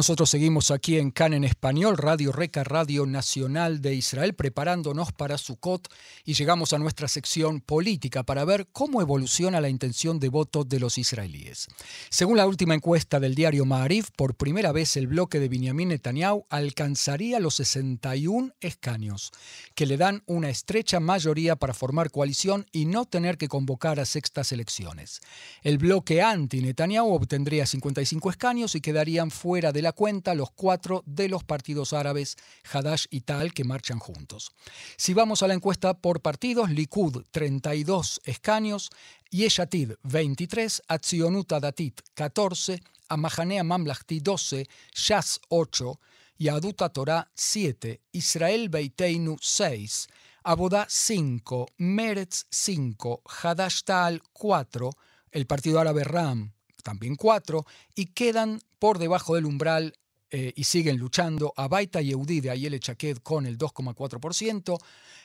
Nosotros seguimos aquí en CAN en español, Radio Reca, Radio Nacional de Israel, preparándonos para Sukkot y llegamos a nuestra sección política para ver cómo evoluciona la intención de voto de los israelíes. Según la última encuesta del diario Ma'arif, por primera vez el bloque de Benjamin Netanyahu alcanzaría los 61 escaños, que le dan una estrecha mayoría para formar coalición y no tener que convocar a sextas elecciones. El bloque anti-Netanyahu obtendría 55 escaños y quedarían fuera de la cuenta los cuatro de los partidos árabes Hadash y Tal que marchan juntos. Si vamos a la encuesta por partidos, Likud 32 escaños, Yeshatid 23, Atzionuta Datit 14, Amahanea Mamlachti 12, Shas 8, Yaduta Torah 7, Israel Beiteinu 6, Abodá 5, Meretz 5, Hadash Tal 4, el partido árabe Ram también 4, y quedan por debajo del umbral eh, y siguen luchando a Baita Yehudi de Ayele Chaked con el 2,4%,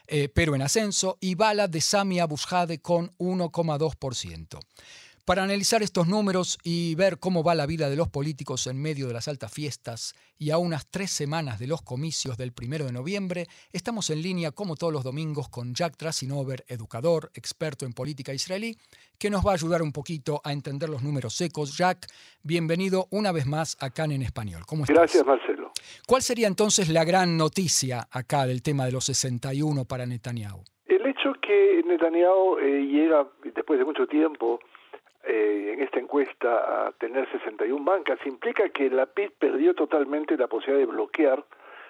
eh, pero en ascenso, y Bala de Sami Abushade con 1,2%. Para analizar estos números y ver cómo va la vida de los políticos en medio de las altas fiestas y a unas tres semanas de los comicios del primero de noviembre, estamos en línea como todos los domingos con Jack Trasinover, educador, experto en política israelí, que nos va a ayudar un poquito a entender los números secos. Jack, bienvenido una vez más acá en Español. ¿Cómo estás? Gracias, Marcelo. ¿Cuál sería entonces la gran noticia acá del tema de los 61 para Netanyahu? El hecho que Netanyahu eh, llega después de mucho tiempo eh, en esta encuesta a tener 61 bancas implica que la PIB perdió totalmente la posibilidad de bloquear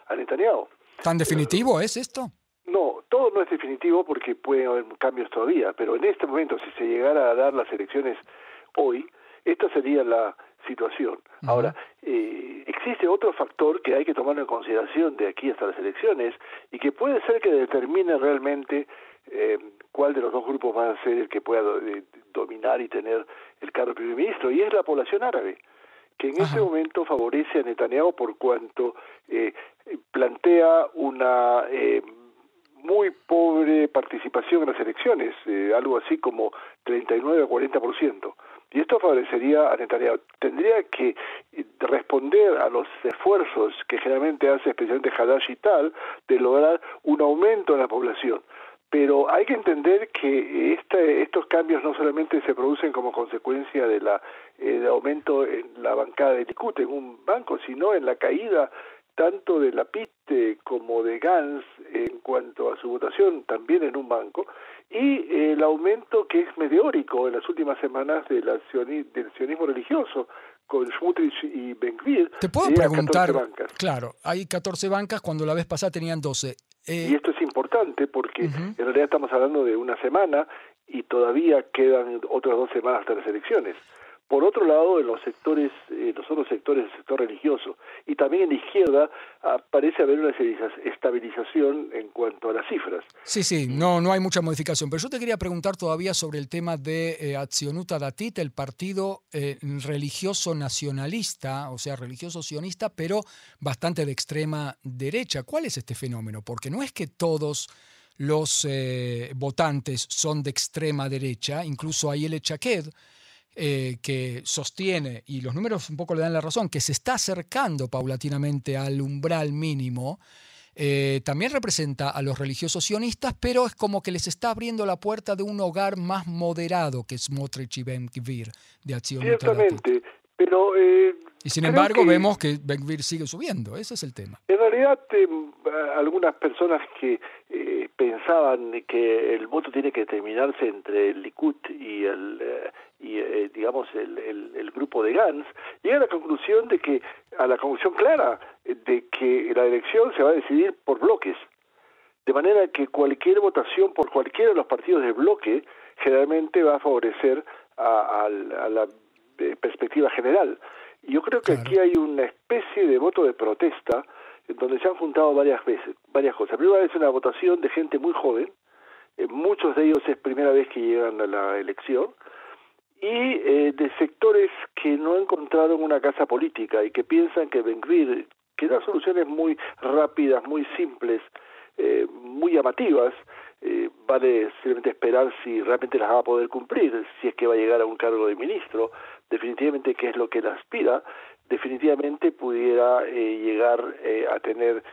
a Netanyahu. ¿Tan definitivo es esto? No, todo no es definitivo porque puede haber cambios todavía, pero en este momento, si se llegara a dar las elecciones hoy, esta sería la situación. Ahora, eh, existe otro factor que hay que tomar en consideración de aquí hasta las elecciones y que puede ser que determine realmente eh, cuál de los dos grupos va a ser el que pueda eh, dominar y tener el cargo de primer ministro, y es la población árabe, que en este momento favorece a Netanyahu por cuanto eh, plantea una eh, muy pobre participación en las elecciones, eh, algo así como 39 o 40%. Y esto favorecería a Netanyahu. Tendría que eh, responder a los esfuerzos que generalmente hace especialmente Hadash y tal de lograr un aumento en la población pero hay que entender que este, estos cambios no solamente se producen como consecuencia de la eh, aumento en la bancada de Likud en un banco, sino en la caída tanto de la PIT como de Gans en cuanto a su votación también en un banco y el aumento que es meteórico en las últimas semanas de la del sionismo religioso con Smutrich y Benkvir. Te puedo preguntar, claro, hay 14 bancas cuando la vez pasada tenían 12. Eh, y esto es importante porque en realidad estamos hablando de una semana y todavía quedan otras dos semanas hasta las elecciones. Por otro lado, en los sectores, eh, los otros sectores del sector religioso y también en la izquierda parece haber una estabilización en cuanto a las cifras. Sí, sí, no, no hay mucha modificación. Pero yo te quería preguntar todavía sobre el tema de eh, Datit, el partido eh, religioso nacionalista, o sea, religioso sionista, pero bastante de extrema derecha. ¿Cuál es este fenómeno? Porque no es que todos los eh, votantes son de extrema derecha, incluso hay el Chaked, eh, que sostiene, y los números un poco le dan la razón, que se está acercando paulatinamente al umbral mínimo, eh, también representa a los religiosos sionistas, pero es como que les está abriendo la puerta de un hogar más moderado que Smotrich y Ben Gvir de Acción Ciertamente, pero... Eh, y sin embargo vemos que Ben Gvir sigue subiendo, ese es el tema. En realidad, algunas personas que pensaban que el voto tiene que terminarse entre el Likud y el y eh, digamos el, el, grupo de Gans llega a la conclusión de que a la conclusión clara de que la elección se va a decidir por bloques de manera que cualquier votación por cualquiera de los partidos de bloque generalmente va a favorecer a, la eh, perspectiva general yo creo que aquí hay una especie de voto de protesta en donde se han juntado varias veces varias cosas primero es una votación de gente muy joven eh, muchos de ellos es primera vez que llegan a la elección y eh, de sectores que no encontraron una casa política y que piensan que Benguir, que da soluciones muy rápidas, muy simples, eh, muy llamativas. Eh, vale simplemente esperar si realmente las va a poder cumplir, si es que va a llegar a un cargo de ministro, definitivamente que es lo que él aspira, definitivamente pudiera eh, llegar a tener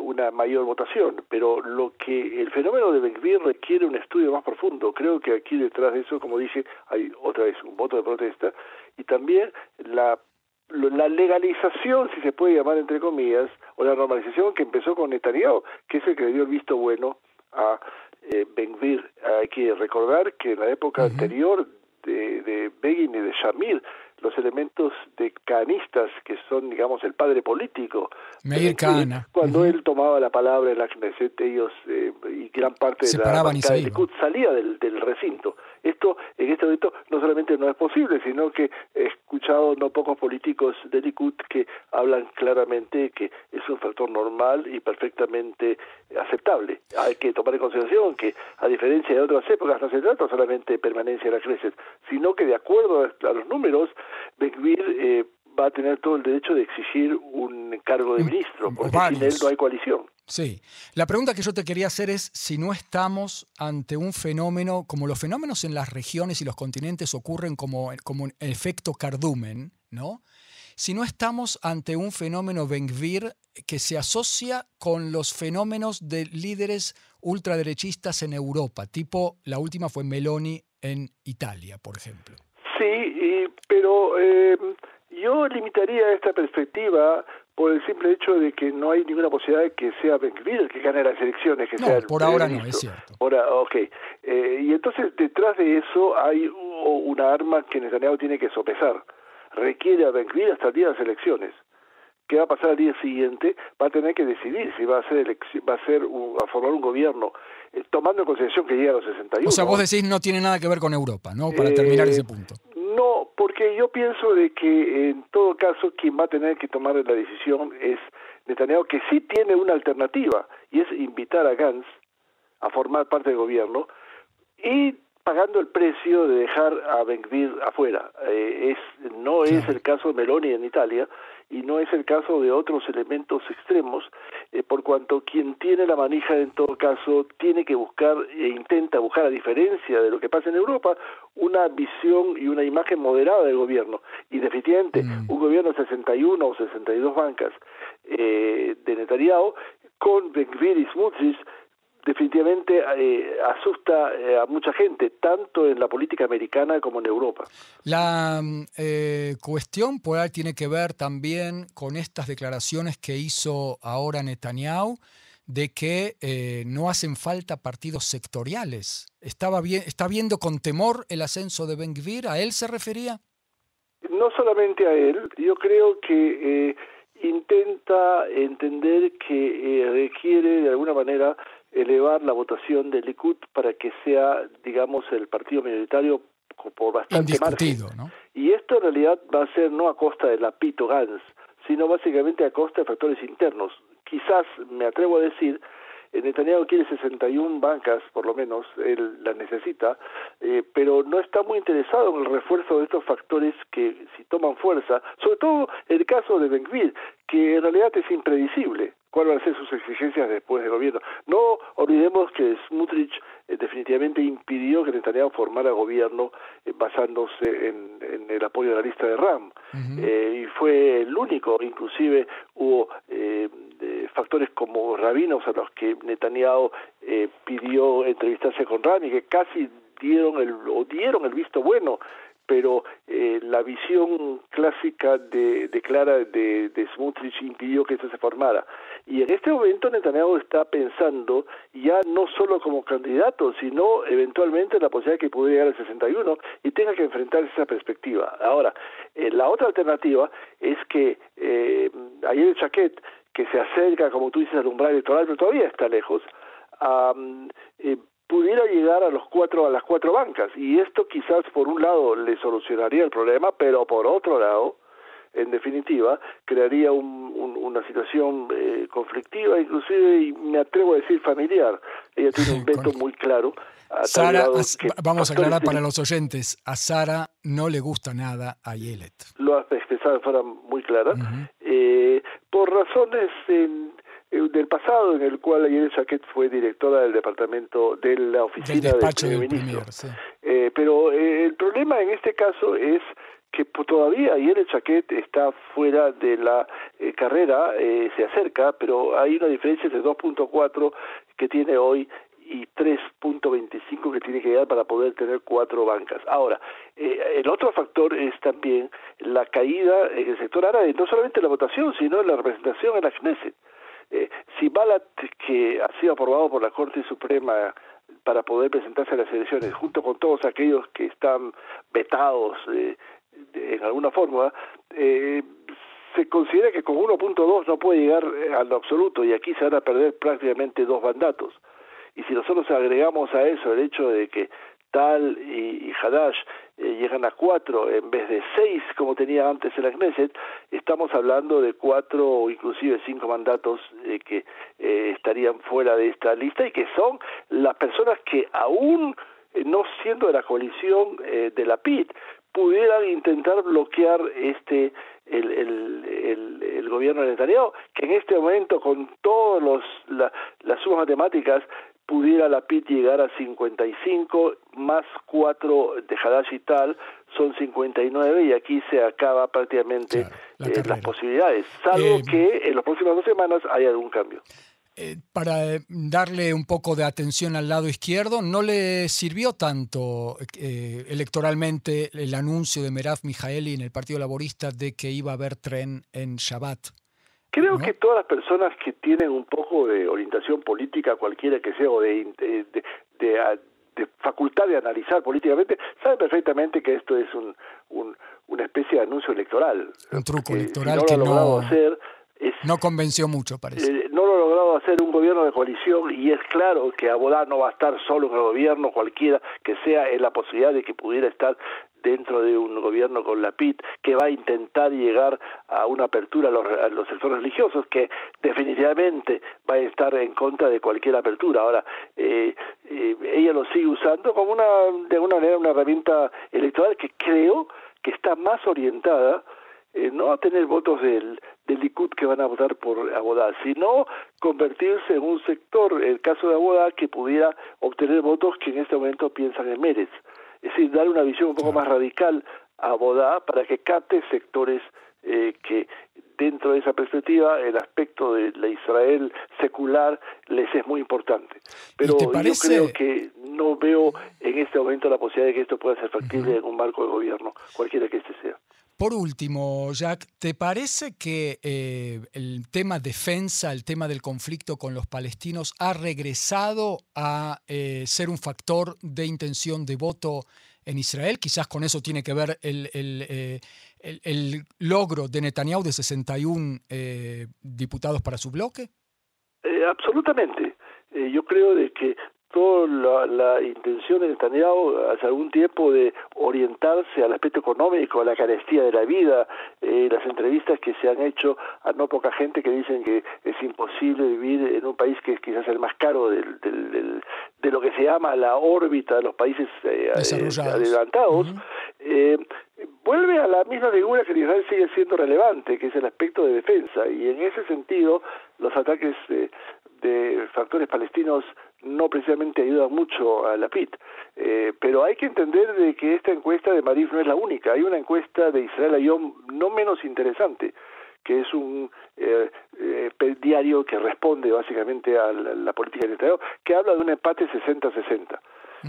una mayor votación, pero lo que el fenómeno de Benvir requiere un estudio más profundo. Creo que aquí detrás de eso, como dije, hay otra vez un voto de protesta. Y también la la legalización, si se puede llamar entre comillas, o la normalización que empezó con Netanyahu, que es el que le dio el visto bueno a eh, Benvir. Hay que recordar que en la época anterior de, de Begin y de Shamir, los elementos de canistas, que son, digamos, el padre político. Meir Cuando él tomaba la palabra en la Knesset, ellos y gran parte de la de salía del, del recinto. Esto en este momento no solamente no es posible, sino que he escuchado no pocos políticos de Likud que hablan claramente que es un factor normal y perfectamente aceptable. Hay que tomar en consideración que, a diferencia de otras épocas, no se trata solamente de permanencia de la crisis, sino que de acuerdo a los números, Beckvir eh, va a tener todo el derecho de exigir un cargo de ministro, porque sin él no hay coalición. Sí. La pregunta que yo te quería hacer es si no estamos ante un fenómeno, como los fenómenos en las regiones y los continentes ocurren como, como un efecto cardumen, ¿no? Si no estamos ante un fenómeno Benvir que se asocia con los fenómenos de líderes ultraderechistas en Europa, tipo la última fue Meloni en Italia, por ejemplo. Sí, pero eh, yo limitaría esta perspectiva por el simple hecho de que no hay ninguna posibilidad de que sea Benkvir el que gane las elecciones. Que no, por ahora no, es cierto. Ahora, ok. Eh, y entonces detrás de eso hay una arma que Netanyahu tiene que sopesar. Requiere a Benkvir hasta el día de las elecciones. ¿Qué va a pasar al día siguiente? Va a tener que decidir si va a ser va a ser a formar un gobierno eh, tomando en consideración que llega a los 61. O sea, vos decís no tiene nada que ver con Europa, ¿no? Para terminar ese punto. Porque yo pienso de que en todo caso quien va a tener que tomar la decisión es Netanyahu, que sí tiene una alternativa, y es invitar a Gantz a formar parte del gobierno y pagando el precio de dejar a Benvir afuera. Eh, es, no es el caso de Meloni en Italia, y no es el caso de otros elementos extremos, eh, por cuanto quien tiene la manija en todo caso tiene que buscar e intenta buscar, a diferencia de lo que pasa en Europa, una visión y una imagen moderada del gobierno. Y definitivamente, mm. un gobierno de 61 o 62 bancas eh, de Netanyahu, con Benvir y Smutzis, definitivamente eh, asusta eh, a mucha gente, tanto en la política americana como en Europa. La eh, cuestión por ahí tiene que ver también con estas declaraciones que hizo ahora Netanyahu de que no hacen falta partidos sectoriales. Estaba bien, ¿Está viendo con temor el ascenso de Ben Gvir? ¿A él se refería? No solamente a él, yo creo que intenta entender que requiere de alguna manera elevar la votación del Likud para que sea, digamos, el partido minoritario por bastante margen. ¿no? Y esto en realidad va a ser no a costa de la Pito Gans, sino básicamente a costa de factores internos. Quizás, me atrevo a decir, Netanyahu quiere 61 bancas, por lo menos, él las necesita, eh, pero no está muy interesado en el refuerzo de estos factores que, si toman fuerza, sobre todo el caso de Benvir, que en realidad es impredecible cuáles van a ser sus exigencias después del gobierno. No olvidemos que Smutrich eh, definitivamente impidió que Netanyahu formara gobierno eh, basándose en, el apoyo de la lista de RAM. y fue el único, inclusive hubo factores como rabinos a los que Netanyahu eh, pidió entrevistarse con Rami, que casi dieron el, o dieron el visto bueno, pero eh, la visión clásica de, Clara de, de Smutrich impidió que esto se formara. Y en este momento Netanyahu está pensando ya no solo como candidato, sino eventualmente en la posibilidad de que pudiera llegar al 61 y tenga que enfrentar esa perspectiva. Ahora, eh, la otra alternativa es que eh, ayer Chaquet que se acerca, como tú dices, al umbral electoral, pero todavía está lejos, eh, pudiera llegar a los cuatro a las cuatro bancas y esto quizás por un lado le solucionaría el problema, pero por otro lado, en definitiva, crearía una situación eh, conflictiva, inclusive y me atrevo a decir familiar. Ella tiene un veto muy claro. Sara, vamos a aclarar para los oyentes, a Sara no le gusta nada a Yelet. Lo has expresado de forma muy clara. Eh, por razones del pasado en el cual Ayer Jaquet fue directora del departamento de la oficina del, primer ministro. pero el problema en este caso es que todavía ayer el Chaquet está fuera de la eh, carrera, eh, se acerca, pero hay una diferencia de 2.4 que tiene hoy y 3.25 que tiene que llegar para poder tener cuatro bancas. Ahora, eh, el otro factor es también la caída en el sector árabe, no solamente la votación, sino la representación en la Knesset. Si Balat, que ha sido aprobado por la Corte Suprema para poder presentarse a las elecciones, junto con todos aquellos que están vetados eh, en alguna forma, eh, se considera que con 1.2 no puede llegar eh, a lo absoluto y aquí se van a perder prácticamente dos mandatos. Y si nosotros agregamos a eso el hecho de que Tal y, Hadash eh, llegan a cuatro en vez de seis como tenía antes el Knesset, estamos hablando de cuatro o inclusive cinco mandatos que estarían fuera de esta lista y que son las personas que aún no siendo de la coalición de la PIT, pudieran intentar bloquear este el, el, el, gobierno de Netanyahu, que en este momento con todos los las sumas matemáticas pudiera la PIT llegar a 55 más 4 de Hadash y tal son 59 y aquí se acaba prácticamente eh, las posibilidades, salvo eh, que en las próximas dos semanas haya algún cambio. Eh, para darle un poco de atención al lado izquierdo, no le sirvió tanto electoralmente el anuncio de Merav Mijaeli en el Partido Laborista de que iba a haber tren en Shabbat. Creo que todas las personas que tienen un poco de orientación política, cualquiera que sea, o de, de, facultad de analizar políticamente, saben perfectamente que esto es un, una especie de anuncio electoral. Un truco electoral que no, hacer, no convenció mucho, parece hacer un gobierno de coalición y es claro que Abodá no va a estar solo en el gobierno, cualquiera que sea en la posibilidad de que pudiera estar dentro de un gobierno con la PIT que va a intentar llegar a una apertura a los, sectores religiosos que definitivamente va a estar en contra de cualquier apertura. Ahora, eh, eh, ella lo sigue usando como una, de alguna manera, una herramienta electoral que creo que está más orientada eh, no a tener votos del, del Likud que van a votar por Abodá, sino convertirse en un sector, el caso de Abodá, que pudiera obtener votos que en este momento piensan en Mérez. Es decir, dar una visión un poco más radical a Abodá para que capte sectores eh, que dentro de esa perspectiva el aspecto de la Israel secular les es muy importante. Pero yo creo que no veo en este momento la posibilidad de que esto pueda ser factible en un marco de gobierno, cualquiera que este sea. Por último, Jack, ¿te parece que eh, el tema defensa, el tema del conflicto con los palestinos ha regresado a eh, ser un factor de intención de voto en Israel? Quizás con eso tiene que ver el, el, eh, logro de Netanyahu de 61 diputados para su bloque. absolutamente. yo creo de que toda la, intención de Netanyahu hace algún tiempo de orientarse al aspecto económico, a la carestía de la vida, eh, las entrevistas que se han hecho a no poca gente que dicen que es imposible vivir en un país que es quizás el más caro del, del, de lo que se llama la órbita de los países eh, adelantados, eh, vuelve a la misma figura que Israel sigue siendo relevante, que es el aspecto de defensa, y en ese sentido los ataques de factores palestinos no precisamente ayuda mucho a la PIT. Eh, pero hay que entender de que esta encuesta de Marif no es la única. Hay una encuesta de Israel Ayom no menos interesante, que es un eh, eh, diario que responde básicamente a la, política de Estado, que habla de un empate 60-60.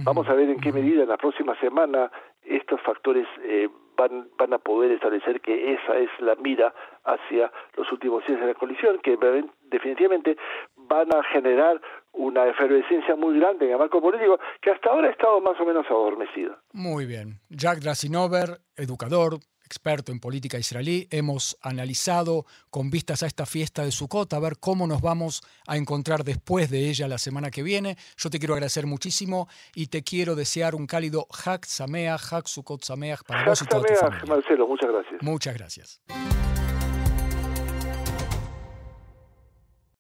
Vamos a ver en qué medida en la próxima semana estos factores eh, van, van a poder establecer que esa es la mira hacia los últimos días de la colisión, que definitivamente van a generar una efervescencia muy grande en el marco político que hasta ahora ha estado más o menos adormecido. Muy bien. Jack Drasinover, educador, experto en política israelí, hemos analizado con vistas a esta fiesta de Sukkot, a ver cómo nos vamos a encontrar después de ella la semana que viene. Yo te quiero agradecer muchísimo y te quiero desear un cálido Hak Sameach, Hak Sukkot Sameach para vos y toda tu familia. Marcelo, muchas gracias. Muchas gracias.